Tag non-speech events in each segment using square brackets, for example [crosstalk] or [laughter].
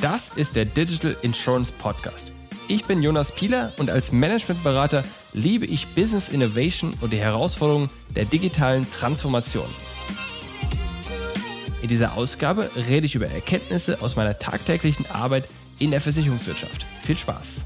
Das ist der Digital Insurance Podcast. Ich bin Jonas Pieler und als Managementberater liebe ich Business Innovation und die Herausforderungen der digitalen Transformation. In dieser Ausgabe rede ich über Erkenntnisse aus meiner tagtäglichen Arbeit in der Versicherungswirtschaft. Viel Spaß!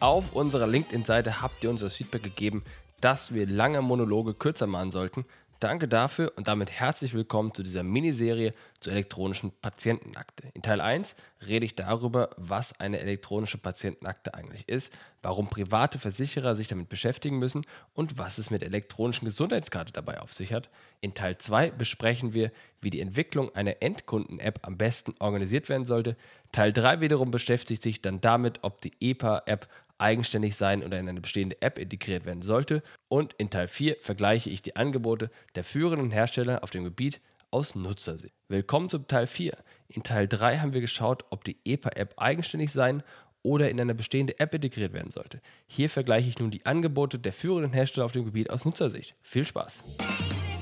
Auf unserer LinkedIn-Seite habt ihr uns das Feedback gegeben, dass wir lange Monologe kürzer machen sollten Danke dafür und damit herzlich willkommen zu dieser Miniserie zur elektronischen Patientenakte. In Teil 1 rede ich darüber, was eine elektronische Patientenakte eigentlich ist, warum private Versicherer sich damit beschäftigen müssen und was es mit elektronischen Gesundheitskarte dabei auf sich hat. In Teil 2 besprechen wir, wie die Entwicklung einer Endkunden-App am besten organisiert werden sollte. Teil 3 wiederum beschäftigt sich dann damit, ob die EPA-App eigenständig sein oder in eine bestehende App integriert werden sollte. Und in Teil 4 vergleiche ich die Angebote der führenden Hersteller auf dem Gebiet aus Nutzersicht. Willkommen zum Teil 4. In Teil 3 haben wir geschaut, ob die EPA-App eigenständig sein oder in eine bestehende App integriert werden sollte. Hier vergleiche ich nun die Angebote der führenden Hersteller auf dem Gebiet aus Nutzersicht. Viel Spaß!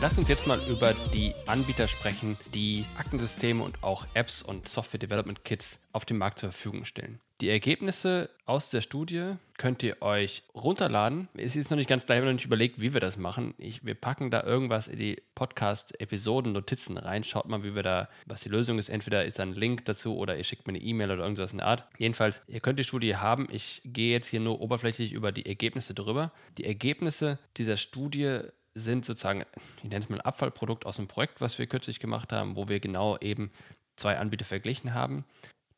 Lass uns jetzt mal über die Anbieter sprechen, die Aktensysteme und auch Apps und Software Development Kits auf dem Markt zur Verfügung stellen. Die Ergebnisse aus der Studie könnt ihr euch runterladen. Es ist noch nicht ganz klar, ich habe noch nicht überlegt, wie wir das machen. Ich, wir packen da irgendwas in die Podcast-Episoden-Notizen rein. Schaut mal, wie wir da, was die Lösung ist. Entweder ist da ein Link dazu oder ihr schickt mir eine E-Mail oder irgendwas in der Art. Jedenfalls, ihr könnt die Studie haben. Ich gehe jetzt hier nur oberflächlich über die Ergebnisse drüber. Die Ergebnisse dieser Studie sind sozusagen, ich nenne es mal Abfallprodukt aus einem Projekt, was wir kürzlich gemacht haben, wo wir genau eben zwei Anbieter verglichen haben.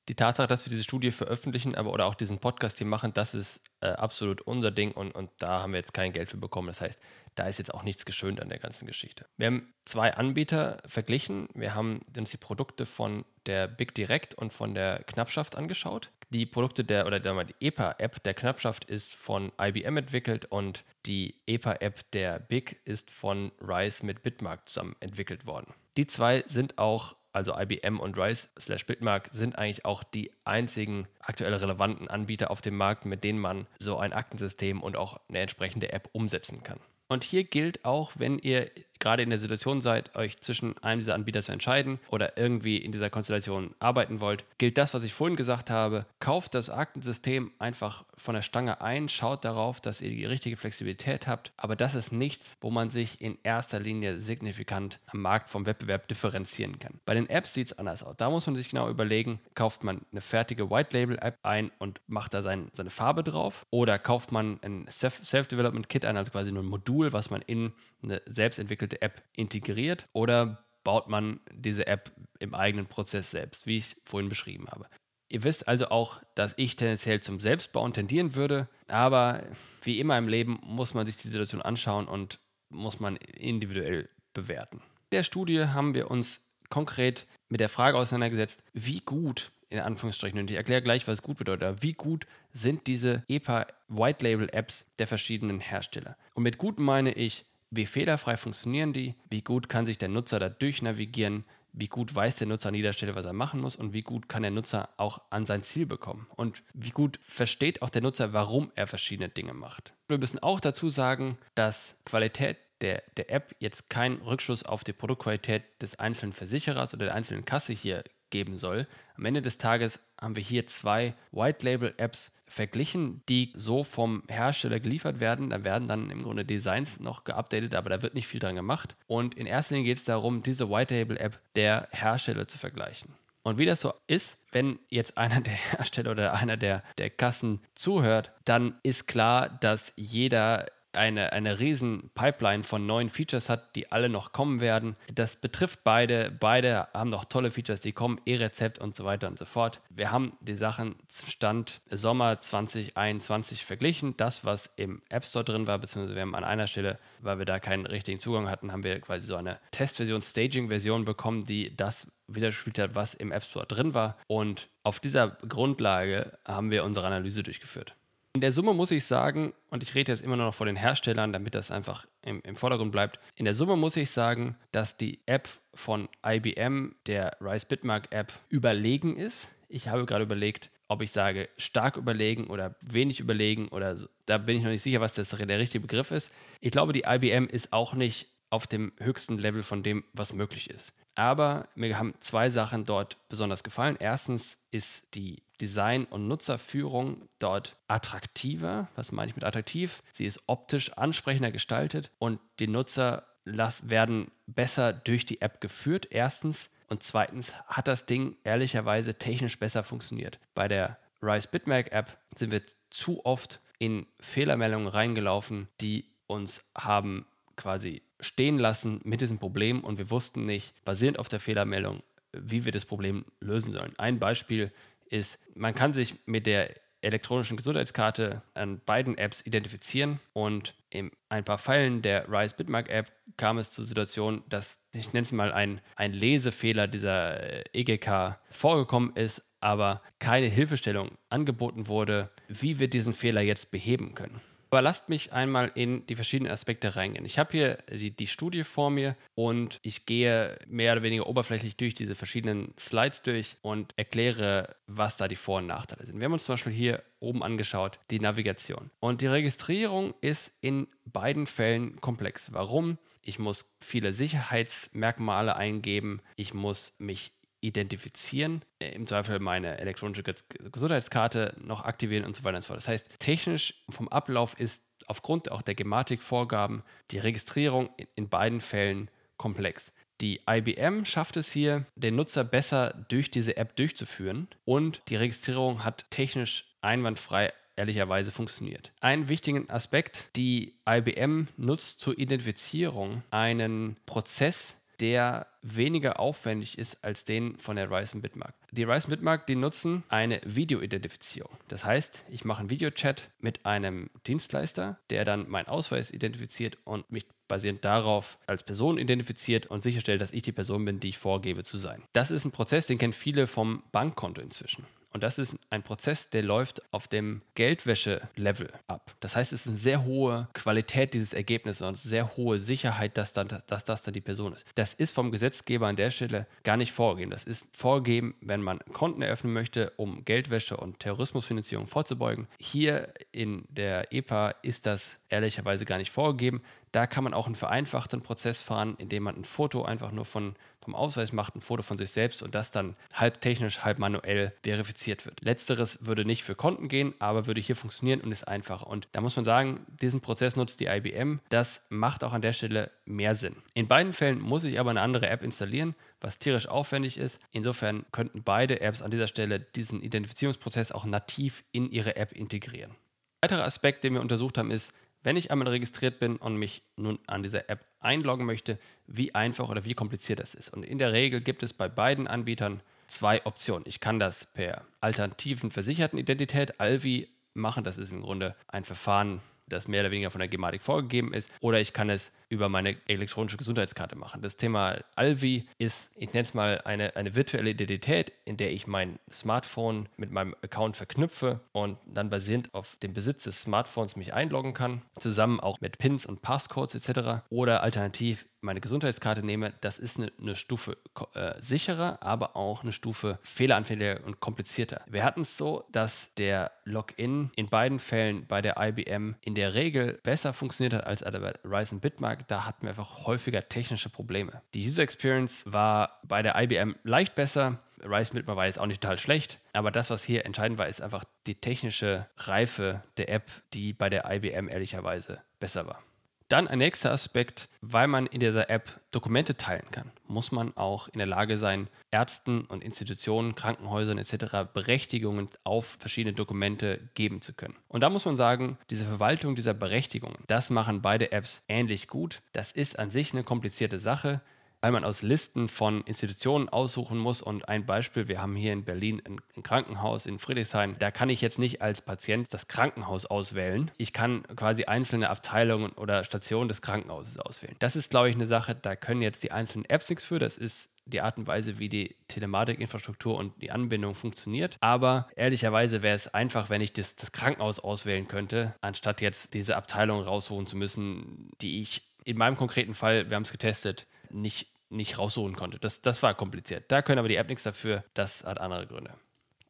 Die Tatsache, dass wir diese Studie veröffentlichen, aber oder auch diesen Podcast hier machen, das ist äh, absolut unser Ding und, und da haben wir jetzt kein Geld für bekommen. Das heißt, da ist jetzt auch nichts geschönt an der ganzen Geschichte. Wir haben zwei Anbieter verglichen. Wir haben uns die Produkte von der Big Direct und von der Knappschaft angeschaut die Produkte der oder die EPA-App der Knappschaft ist von IBM entwickelt und die EPA-App der Big ist von Rise mit Bitmark zusammen entwickelt worden. Die zwei sind auch, also IBM und Rise slash Bitmark, sind eigentlich auch die einzigen aktuell relevanten Anbieter auf dem Markt, mit denen man so ein Aktensystem und auch eine entsprechende App umsetzen kann. Und hier gilt auch, wenn ihr gerade in der Situation seid, euch zwischen einem dieser Anbieter zu entscheiden oder irgendwie in dieser Konstellation arbeiten wollt, gilt das, was ich vorhin gesagt habe. Kauft das Aktensystem einfach von der Stange ein, schaut darauf, dass ihr die richtige Flexibilität habt. Aber das ist nichts, wo man sich in erster Linie signifikant am Markt vom Wettbewerb differenzieren kann. Bei den Apps sieht es anders aus. Da muss man sich genau überlegen, kauft man eine fertige White-Label-App ein und macht da sein, seine Farbe drauf oder kauft man ein Self-Development-Kit ein, also quasi nur ein Modul, was man in eine selbst entwickelte App integriert oder baut man diese App im eigenen Prozess selbst, wie ich vorhin beschrieben habe. Ihr wisst also auch, dass ich tendenziell zum Selbstbauen tendieren würde, aber wie immer im Leben muss man sich die Situation anschauen und muss man individuell bewerten. In der Studie haben wir uns konkret mit der Frage auseinandergesetzt, wie gut, in Anführungsstrichen, und ich erkläre gleich, was gut bedeutet, wie gut sind diese EPA White Label Apps der verschiedenen Hersteller. Und mit gut meine ich, wie fehlerfrei funktionieren die, wie gut kann sich der Nutzer da durchnavigieren, wie gut weiß der Nutzer an jeder Stelle, was er machen muss und wie gut kann der Nutzer auch an sein Ziel bekommen und wie gut versteht auch der Nutzer, warum er verschiedene Dinge macht. Wir müssen auch dazu sagen, dass Qualität der, der App jetzt keinen Rückschluss auf die Produktqualität des einzelnen Versicherers oder der einzelnen Kasse hier geben soll. Am Ende des Tages haben wir hier zwei White Label Apps verglichen, die so vom Hersteller geliefert werden. Da werden dann im Grunde Designs noch geupdatet, aber da wird nicht viel dran gemacht. Und in erster Linie geht es darum, diese White Label App der Hersteller zu vergleichen. Und wie das so ist, wenn jetzt einer der [laughs] Hersteller oder einer der, der Kassen zuhört, dann ist klar, dass jeder eine, eine riesen Pipeline von neuen Features hat, die alle noch kommen werden. Das betrifft beide. Beide haben noch tolle Features, die kommen, E-Rezept und so weiter und so fort. Wir haben die Sachen zum Stand Sommer 2021 verglichen. Das, was im App Store drin war, beziehungsweise wir haben an einer Stelle, weil wir da keinen richtigen Zugang hatten, haben wir quasi so eine Testversion, Staging-Version bekommen, die das widerspiegelt hat, was im App Store drin war. Und auf dieser Grundlage haben wir unsere Analyse durchgeführt. In der Summe muss ich sagen, und ich rede jetzt immer noch vor den Herstellern, damit das einfach im, im, Vordergrund bleibt. In der Summe muss ich sagen, dass die App von IBM, der Rise Bitmark App, überlegen ist. Ich habe gerade überlegt, ob ich sage stark überlegen oder wenig überlegen oder so, da bin ich noch nicht sicher, was das, der richtige Begriff ist. Ich glaube, die IBM ist auch nicht auf dem höchsten Level von dem, was möglich ist. Aber mir haben zwei Sachen dort besonders gefallen. Erstens ist die Design- und Nutzerführung dort attraktiver. Was meine ich mit attraktiv? Sie ist optisch ansprechender gestaltet und die Nutzer werden besser durch die App geführt. Erstens. Und zweitens hat das Ding ehrlicherweise technisch besser funktioniert. Bei der Rise Bitmap App sind wir zu oft in Fehlermeldungen reingelaufen, die uns haben quasi stehen lassen mit diesem Problem und wir wussten nicht, basierend auf der Fehlermeldung, wie wir das Problem lösen sollen. Ein Beispiel ist, man kann sich mit der elektronischen Gesundheitskarte an beiden Apps identifizieren und in ein paar Fällen der Rise Bitmark App kam es zur Situation, dass, ich nenne es mal, ein, ein Lesefehler dieser EGK äh, e vorgekommen ist, aber keine Hilfestellung angeboten wurde, wie wir diesen Fehler jetzt beheben können. Aber lasst mich einmal in die verschiedenen Aspekte reingehen. Ich habe hier die, die, Studie vor mir und ich gehe mehr oder weniger oberflächlich durch diese verschiedenen Slides durch und erkläre, was da die Vor- und Nachteile sind. Wir haben uns zum Beispiel hier oben angeschaut, die Navigation. Und die Registrierung ist in beiden Fällen komplex. Warum? Ich muss viele Sicherheitsmerkmale eingeben. Ich muss mich identifizieren, äh, im Zweifel meine elektronische Gesundheitskarte noch aktivieren und so weiter und so fort. Das heißt, technisch vom Ablauf ist aufgrund auch der Gematikvorgaben die Registrierung in beiden Fällen komplex. Die IBM schafft es hier, den Nutzer besser durch diese App durchzuführen und die Registrierung hat technisch einwandfrei ehrlicherweise funktioniert. Einen wichtigen Aspekt, die IBM nutzt zur Identifizierung einen Prozess, der weniger aufwendig ist als den von der Ryzen Bitmark. Die Ryzen Bitmark, die nutzen eine Videoidentifizierung. Das heißt, ich mache einen Videochat mit einem Dienstleister, der dann meinen Ausweis identifiziert und mich basierend darauf als Person identifiziert und sicherstellt, dass ich die Person bin, die ich vorgebe zu sein. Das ist ein Prozess, den kennen viele vom Bankkonto inzwischen. Und das ist ein Prozess, der läuft auf dem Geldwäsche-Level ab. Das heißt, es ist eine sehr hohe Qualität dieses Ergebnisses und sehr hohe Sicherheit, dass, dann, dass das dann die Person ist. Das ist vom Gesetzgeber an der Stelle gar nicht vorgegeben. Das ist vorgegeben, wenn man Konten eröffnen möchte, um Geldwäsche und Terrorismusfinanzierung vorzubeugen. Hier in der EPA ist das ehrlicherweise gar nicht vorgegeben. Da kann man auch einen vereinfachten Prozess fahren, indem man ein Foto einfach nur von, vom Ausweis macht, ein Foto von sich selbst und das dann halb technisch, halb manuell verifiziert wird. Letzteres würde nicht für Konten gehen, aber würde hier funktionieren und ist einfacher. Und da muss man sagen, diesen Prozess nutzt die IBM. Das macht auch an der Stelle mehr Sinn. In beiden Fällen muss ich aber eine andere App installieren, was tierisch aufwendig ist. Insofern könnten beide Apps an dieser Stelle diesen Identifizierungsprozess auch nativ in ihre App integrieren. Ein weiterer Aspekt, den wir untersucht haben, ist, wenn ich einmal registriert bin und mich nun an dieser App einloggen möchte, wie einfach oder wie kompliziert das ist. Und in der Regel gibt es bei beiden Anbietern zwei Optionen. Ich kann das per alternativen versicherten Identität, Alvi, machen. Das ist im Grunde ein Verfahren, das mehr oder weniger von der Gematik vorgegeben ist. Oder ich kann es über meine elektronische Gesundheitskarte machen. Das Thema Alvi ist, ich nenne es mal, eine, eine virtuelle Identität, in der ich mein Smartphone mit meinem Account verknüpfe und dann basierend auf dem Besitz des Smartphones mich einloggen kann, zusammen auch mit Pins und Passcodes etc. Oder alternativ meine Gesundheitskarte nehme, das ist eine, eine Stufe äh, sicherer, aber auch eine Stufe fehleranfälliger und komplizierter. Wir hatten es so, dass der Login in beiden Fällen bei der IBM in der Regel besser funktioniert hat als bei Ryzen Bitmark da hatten wir einfach häufiger technische Probleme. Die User Experience war bei der IBM leicht besser. Rise war jetzt auch nicht total schlecht, aber das, was hier entscheidend war, ist einfach die technische Reife der App, die bei der IBM ehrlicherweise besser war. Dann ein nächster Aspekt, weil man in dieser App Dokumente teilen kann, muss man auch in der Lage sein, Ärzten und Institutionen, Krankenhäusern etc. Berechtigungen auf verschiedene Dokumente geben zu können. Und da muss man sagen, diese Verwaltung dieser Berechtigungen, das machen beide Apps ähnlich gut. Das ist an sich eine komplizierte Sache weil man aus Listen von Institutionen aussuchen muss. Und ein Beispiel, wir haben hier in Berlin ein, ein, Krankenhaus in Friedrichshain. Da kann ich jetzt nicht als Patient das Krankenhaus auswählen. Ich kann quasi einzelne Abteilungen oder Stationen des Krankenhauses auswählen. Das ist, glaube ich, eine Sache, da können jetzt die einzelnen Apps nichts für. Das ist die Art und Weise, wie die Telematikinfrastruktur und die Anbindung funktioniert. Aber ehrlicherweise wäre es einfach, wenn ich das, das Krankenhaus auswählen könnte, anstatt jetzt diese Abteilung rausholen zu müssen, die ich in meinem konkreten Fall, wir haben es getestet, nicht nicht raussuchen konnte. Das, das war kompliziert. Da können aber die App nichts dafür. Das hat andere Gründe.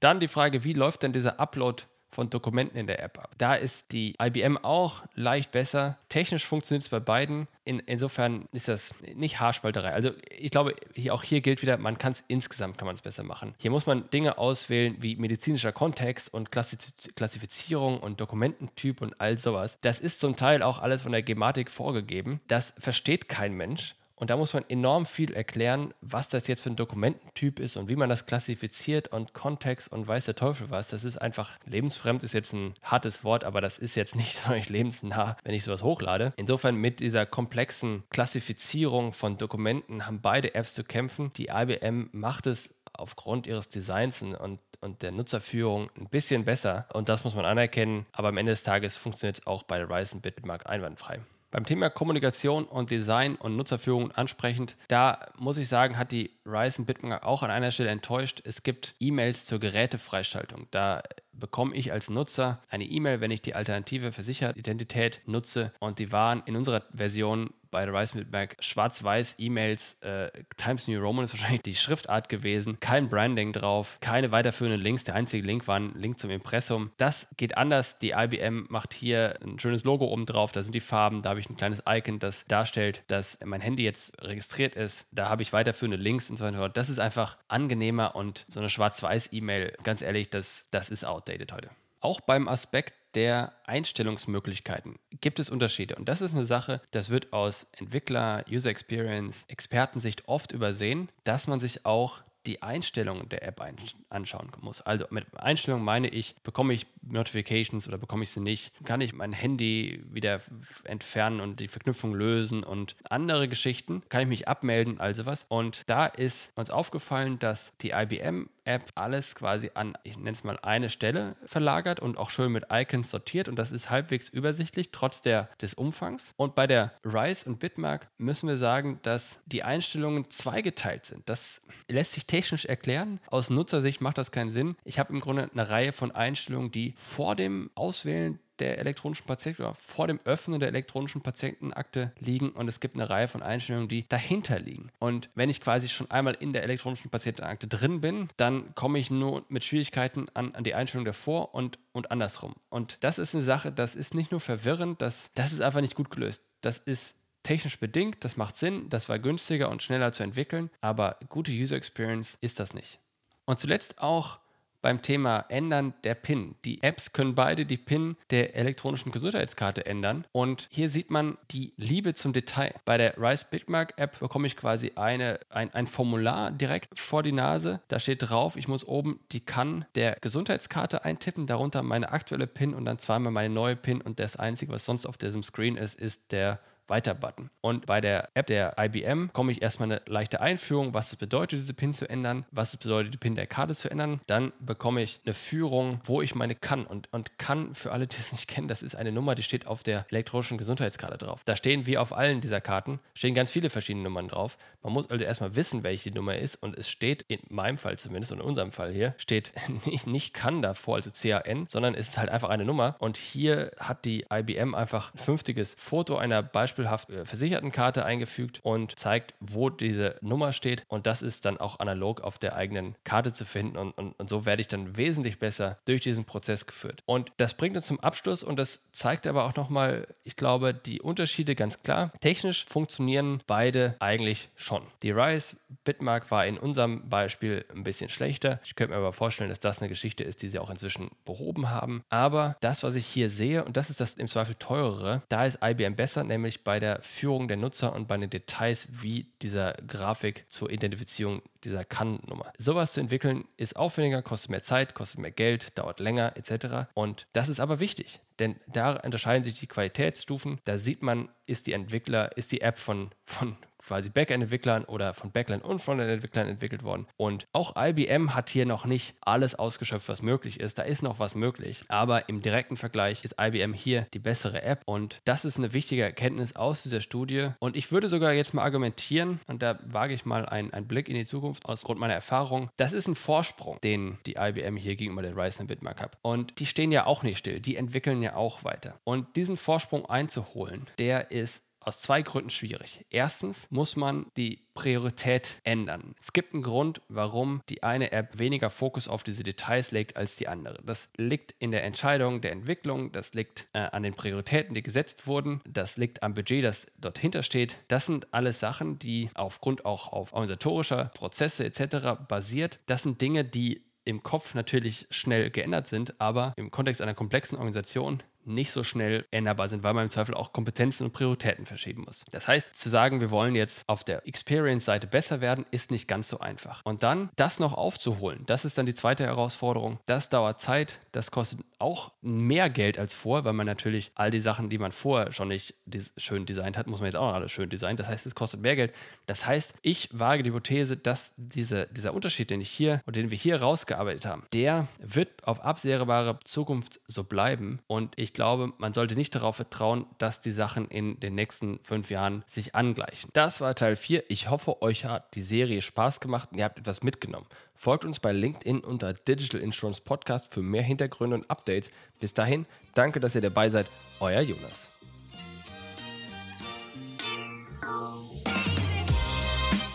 Dann die Frage, wie läuft denn dieser Upload von Dokumenten in der App ab. Da ist die IBM auch leicht besser. Technisch funktioniert es bei beiden. In, insofern ist das nicht Haarspalterei. Also ich glaube, hier, auch hier gilt wieder, man kann es insgesamt kann besser machen. Hier muss man Dinge auswählen wie medizinischer Kontext und Klassifizierung und Dokumententyp und all sowas. Das ist zum Teil auch alles von der Gematik vorgegeben. Das versteht kein Mensch. Und da muss man enorm viel erklären, was das jetzt für ein Dokumententyp ist und wie man das klassifiziert und Kontext und weiß der Teufel was. Das ist einfach lebensfremd, ist jetzt ein hartes Wort, aber das ist jetzt [laughs] nicht so lebensnah, wenn ich sowas hochlade. Insofern mit dieser komplexen Klassifizierung von Dokumenten haben beide Apps zu kämpfen. Die IBM macht es aufgrund ihres Designs und, und der Nutzerführung ein bisschen besser. Und das muss man anerkennen. Aber am Ende des Tages funktioniert es auch bei der Ryzen Bitmark einwandfrei. Beim Thema Kommunikation und Design und Nutzerführung ansprechend, da muss ich sagen, hat die Ryzen Bitmark auch an einer Stelle enttäuscht. Es gibt E-Mails zur Gerätefreischaltung. Da bekomme ich als Nutzer eine E-Mail, wenn ich die alternative Versichertidentität nutze. Und die waren in unserer Version bei Rise mit Mac schwarz-weiß E-Mails, äh, Times New Roman ist wahrscheinlich die Schriftart gewesen, kein Branding drauf, keine weiterführenden Links. Der einzige Link war ein Link zum Impressum. Das geht anders. Die IBM macht hier ein schönes Logo oben drauf. Da sind die Farben. Da habe ich ein kleines Icon, das darstellt, dass mein Handy jetzt registriert ist. Da habe ich weiterführende Links und so weiter. Das ist einfach angenehmer und so eine schwarz-weiß-E-Mail, ganz ehrlich, das, das ist outdated heute. Auch beim Aspekt der Einstellungsmöglichkeiten gibt es Unterschiede. Und das ist eine Sache, das wird aus Entwickler, User Experience, Expertensicht oft übersehen, dass man sich auch die Einstellungen der App anschauen muss. Also mit Einstellungen meine ich, bekomme ich Notifications oder bekomme ich sie nicht? Kann ich mein Handy wieder entfernen und die Verknüpfung lösen und andere Geschichten? Kann ich mich abmelden, also was? Und da ist uns aufgefallen, dass die IBM App alles quasi an, ich nenne es mal, eine Stelle verlagert und auch schön mit Icons sortiert und das ist halbwegs übersichtlich, trotz der, des Umfangs. Und bei der Rise und Bitmark müssen wir sagen, dass die Einstellungen zweigeteilt sind. Das lässt sich technisch erklären. Aus Nutzersicht macht das keinen Sinn. Ich habe im Grunde eine Reihe von Einstellungen, die vor dem Auswählen der elektronischen Patienten oder vor dem Öffnen der elektronischen Patientenakte liegen und es gibt eine Reihe von Einstellungen, die dahinter liegen. Und wenn ich quasi schon einmal in der elektronischen Patientenakte drin bin, dann komme ich nur mit Schwierigkeiten an, an die Einstellung davor und, und andersrum. Und das ist eine Sache, das ist nicht nur verwirrend, das, das ist einfach nicht gut gelöst. Das ist technisch bedingt, das macht Sinn, das war günstiger und schneller zu entwickeln, aber gute User Experience ist das nicht. Und zuletzt auch beim Thema Ändern der PIN. Die Apps können beide die PIN der elektronischen Gesundheitskarte ändern. Und hier sieht man die Liebe zum Detail. Bei der Rise Bitmark App bekomme ich quasi eine, ein, ein Formular direkt vor die Nase. Da steht drauf, ich muss oben die CAN der Gesundheitskarte eintippen, darunter meine aktuelle PIN und dann zweimal meine neue PIN. Und das Einzige, was sonst auf diesem Screen ist, ist der weiter-Button. Und bei der App der IBM komme ich erstmal eine leichte Einführung, was es bedeutet, diese PIN zu ändern, was es bedeutet, die PIN der Karte zu ändern. Dann bekomme ich eine Führung, wo ich meine kann. Und, und kann, für alle, die es nicht kennen, das ist eine Nummer, die steht auf der elektronischen Gesundheitskarte drauf. Da stehen wie auf allen dieser Karten, stehen ganz viele verschiedene Nummern drauf. Man muss also erstmal wissen, welche die Nummer ist. Und es steht, in meinem Fall zumindest und in unserem Fall hier, steht [laughs] nicht, nicht kann davor, also CAN, sondern es ist halt einfach eine Nummer. Und hier hat die IBM einfach ein fünftiges Foto einer Beispiel beispielhaft äh, Versichertenkarte eingefügt und zeigt, wo diese Nummer steht. Und das ist dann auch analog auf der eigenen Karte zu finden. Und, und, und so werde ich dann wesentlich besser durch diesen Prozess geführt. Und das bringt uns zum Abschluss und das zeigt aber auch nochmal, ich glaube, die Unterschiede ganz klar. Technisch funktionieren beide eigentlich schon. Die Rise Bitmark war in unserem Beispiel ein bisschen schlechter. Ich könnte mir aber vorstellen, dass das eine Geschichte ist, die sie auch inzwischen behoben haben. Aber das, was ich hier sehe, und das ist das im Zweifel teurere, da ist IBM besser, nämlich bei der Führung der Nutzer und bei den Details wie dieser Grafik zur Identifizierung dieser CAN-Nummer. Sowas zu entwickeln ist aufwendiger, kostet mehr Zeit, kostet mehr Geld, dauert länger etc. Und das ist aber wichtig, denn da unterscheiden sich die Qualitätsstufen. Da sieht man, ist die Entwickler, ist die App von, von quasi Backend-Entwicklern oder von Backend- und Frontend-Entwicklern entwickelt worden. Und auch IBM hat hier noch nicht alles ausgeschöpft, was möglich ist. Da ist noch was möglich. Aber im direkten Vergleich ist IBM hier die bessere App. Und das ist eine wichtige Erkenntnis aus dieser Studie. Und ich würde sogar jetzt mal argumentieren, und da wage ich mal einen, einen Blick in die Zukunft aus Grund meiner Erfahrung. Das ist ein Vorsprung, den die IBM hier gegenüber der Ryzen Bitmark hat. Und die stehen ja auch nicht still. Die entwickeln ja auch weiter. Und diesen Vorsprung einzuholen, der ist aus zwei Gründen schwierig. Erstens muss man die Priorität ändern. Es gibt einen Grund, warum die eine App weniger Fokus auf diese Details legt als die andere. Das liegt in der Entscheidung der Entwicklung, das liegt äh, an den Prioritäten, die gesetzt wurden, das liegt am Budget, das dort hintersteht. Das sind alles Sachen, die aufgrund auch auf organisatorischer Prozesse etc. basiert. Das sind Dinge, die im Kopf natürlich schnell geändert sind, aber im Kontext einer komplexen Organisation nicht so schnell änderbar sind, weil man im Zweifel auch Kompetenzen und Prioritäten verschieben muss. Das heißt, zu sagen, wir wollen jetzt auf der Experience-Seite besser werden, ist nicht ganz so einfach. Und dann das noch aufzuholen, das ist dann die zweite Herausforderung. Das dauert Zeit, das kostet auch mehr Geld als vor, weil man natürlich all die Sachen, die man vorher schon nicht schön designt hat, muss man jetzt auch noch alles schön designen. Das heißt, es kostet mehr Geld. Das heißt, ich wage die Hypothese, dass diese, dieser Unterschied, den ich hier und den wir hier rausgearbeitet haben, der wird auf absehbare Zukunft so bleiben. Und ich glaube, man sollte nicht darauf vertrauen, dass die Sachen in den nächsten fünf Jahren sich angleichen. Das war Teil 4. Ich hoffe, euch hat die Serie Spaß gemacht und ihr habt etwas mitgenommen. Folgt uns bei LinkedIn unter Digital Insurance Podcast für mehr Hintergründe und Updates. Bis dahin, danke, dass ihr dabei seid. Euer Jonas.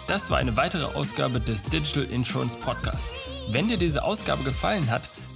Das war eine weitere Ausgabe des Digital Insurance Podcast. Wenn dir diese Ausgabe gefallen hat,